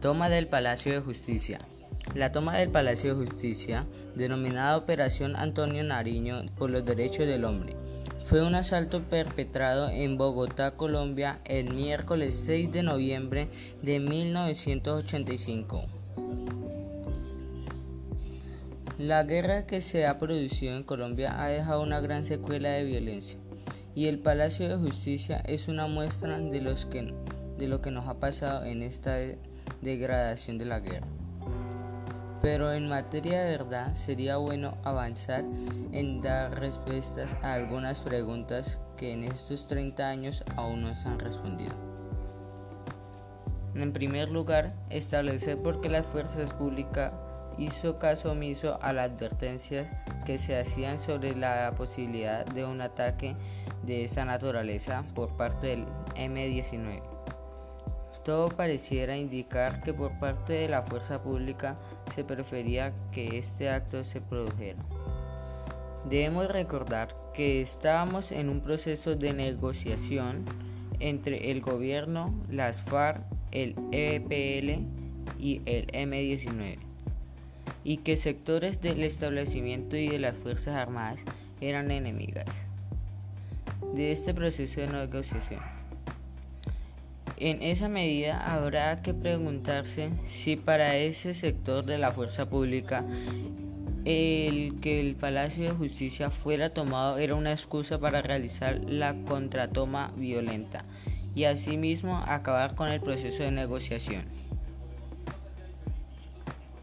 Toma del Palacio de Justicia. La toma del Palacio de Justicia, denominada Operación Antonio Nariño por los Derechos del Hombre, fue un asalto perpetrado en Bogotá, Colombia, el miércoles 6 de noviembre de 1985. La guerra que se ha producido en Colombia ha dejado una gran secuela de violencia y el Palacio de Justicia es una muestra de, lo que nos ha pasado en esta degradación de la guerra. Pero en materia de verdad sería bueno avanzar en dar respuestas a algunas preguntas que en estos 30 años aún no se han respondido. En primer lugar, establecer por qué las fuerzas públicas hizo caso omiso a las advertencias que se hacían sobre la posibilidad de un ataque de esa naturaleza por parte del M-19. Todo pareciera indicar que por parte de la fuerza pública se prefería que este acto se produjera. Debemos recordar que estábamos en un proceso de negociación entre el gobierno, las FARC, el EPL y el M-19, y que sectores del establecimiento y de las Fuerzas Armadas eran enemigas de este proceso de negociación. En esa medida habrá que preguntarse si para ese sector de la fuerza pública el que el Palacio de Justicia fuera tomado era una excusa para realizar la contratoma violenta y asimismo acabar con el proceso de negociación.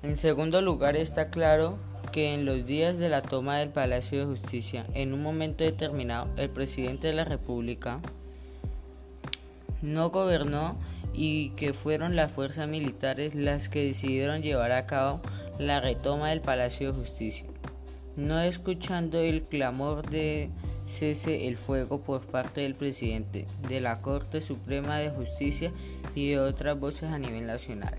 En segundo lugar está claro que en los días de la toma del Palacio de Justicia, en un momento determinado, el presidente de la República no gobernó y que fueron las fuerzas militares las que decidieron llevar a cabo la retoma del Palacio de Justicia, no escuchando el clamor de cese el fuego por parte del presidente de la Corte Suprema de Justicia y de otras voces a nivel nacional.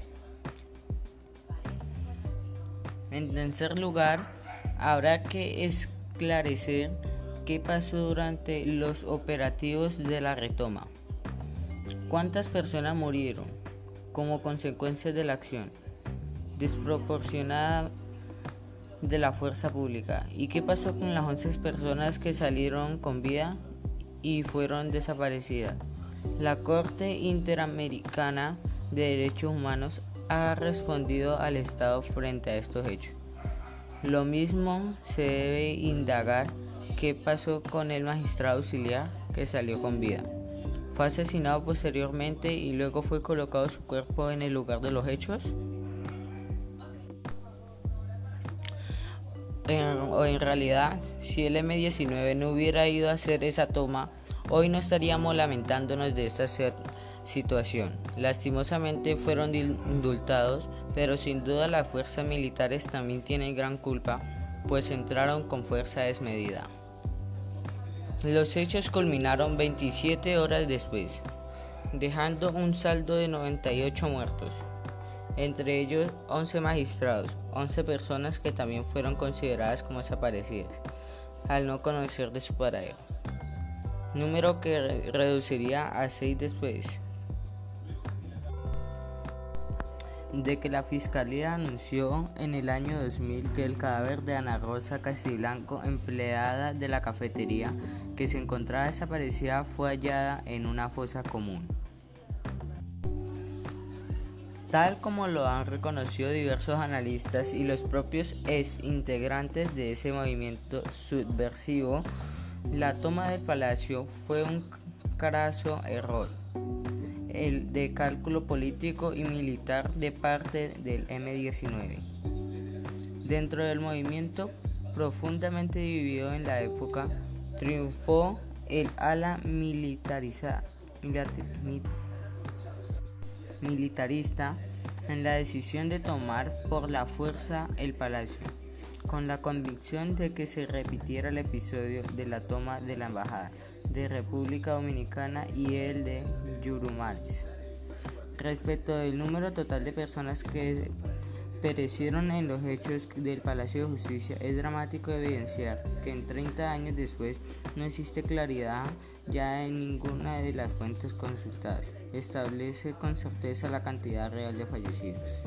En tercer lugar, habrá que esclarecer qué pasó durante los operativos de la retoma. ¿Cuántas personas murieron como consecuencia de la acción desproporcionada de la fuerza pública? ¿Y qué pasó con las 11 personas que salieron con vida y fueron desaparecidas? La Corte Interamericana de Derechos Humanos ha respondido al Estado frente a estos hechos. Lo mismo se debe indagar qué pasó con el magistrado auxiliar que salió con vida. Fue asesinado posteriormente y luego fue colocado su cuerpo en el lugar de los hechos. o en realidad, si el M-19 no hubiera ido a hacer esa toma, hoy no estaríamos lamentándonos de esta situación. Lastimosamente fueron indultados, pero sin duda las fuerzas militares también tienen gran culpa, pues entraron con fuerza desmedida. Los hechos culminaron 27 horas después, dejando un saldo de 98 muertos, entre ellos 11 magistrados, 11 personas que también fueron consideradas como desaparecidas, al no conocer de su paradero, número que reduciría a 6 después. De que la Fiscalía anunció en el año 2000 que el cadáver de Ana Rosa Castiblanco, empleada de la cafetería que se encontraba desaparecida, fue hallada en una fosa común. Tal como lo han reconocido diversos analistas y los propios ex integrantes de ese movimiento subversivo, la toma del palacio fue un craso error el de cálculo político y militar de parte del M-19. Dentro del movimiento profundamente dividido en la época, triunfó el ala militarizada, militarista en la decisión de tomar por la fuerza el palacio, con la convicción de que se repitiera el episodio de la toma de la embajada de República Dominicana y el de Yurumales. Respecto del número total de personas que perecieron en los hechos del Palacio de Justicia, es dramático evidenciar que en 30 años después no existe claridad ya en ninguna de las fuentes consultadas establece con certeza la cantidad real de fallecidos.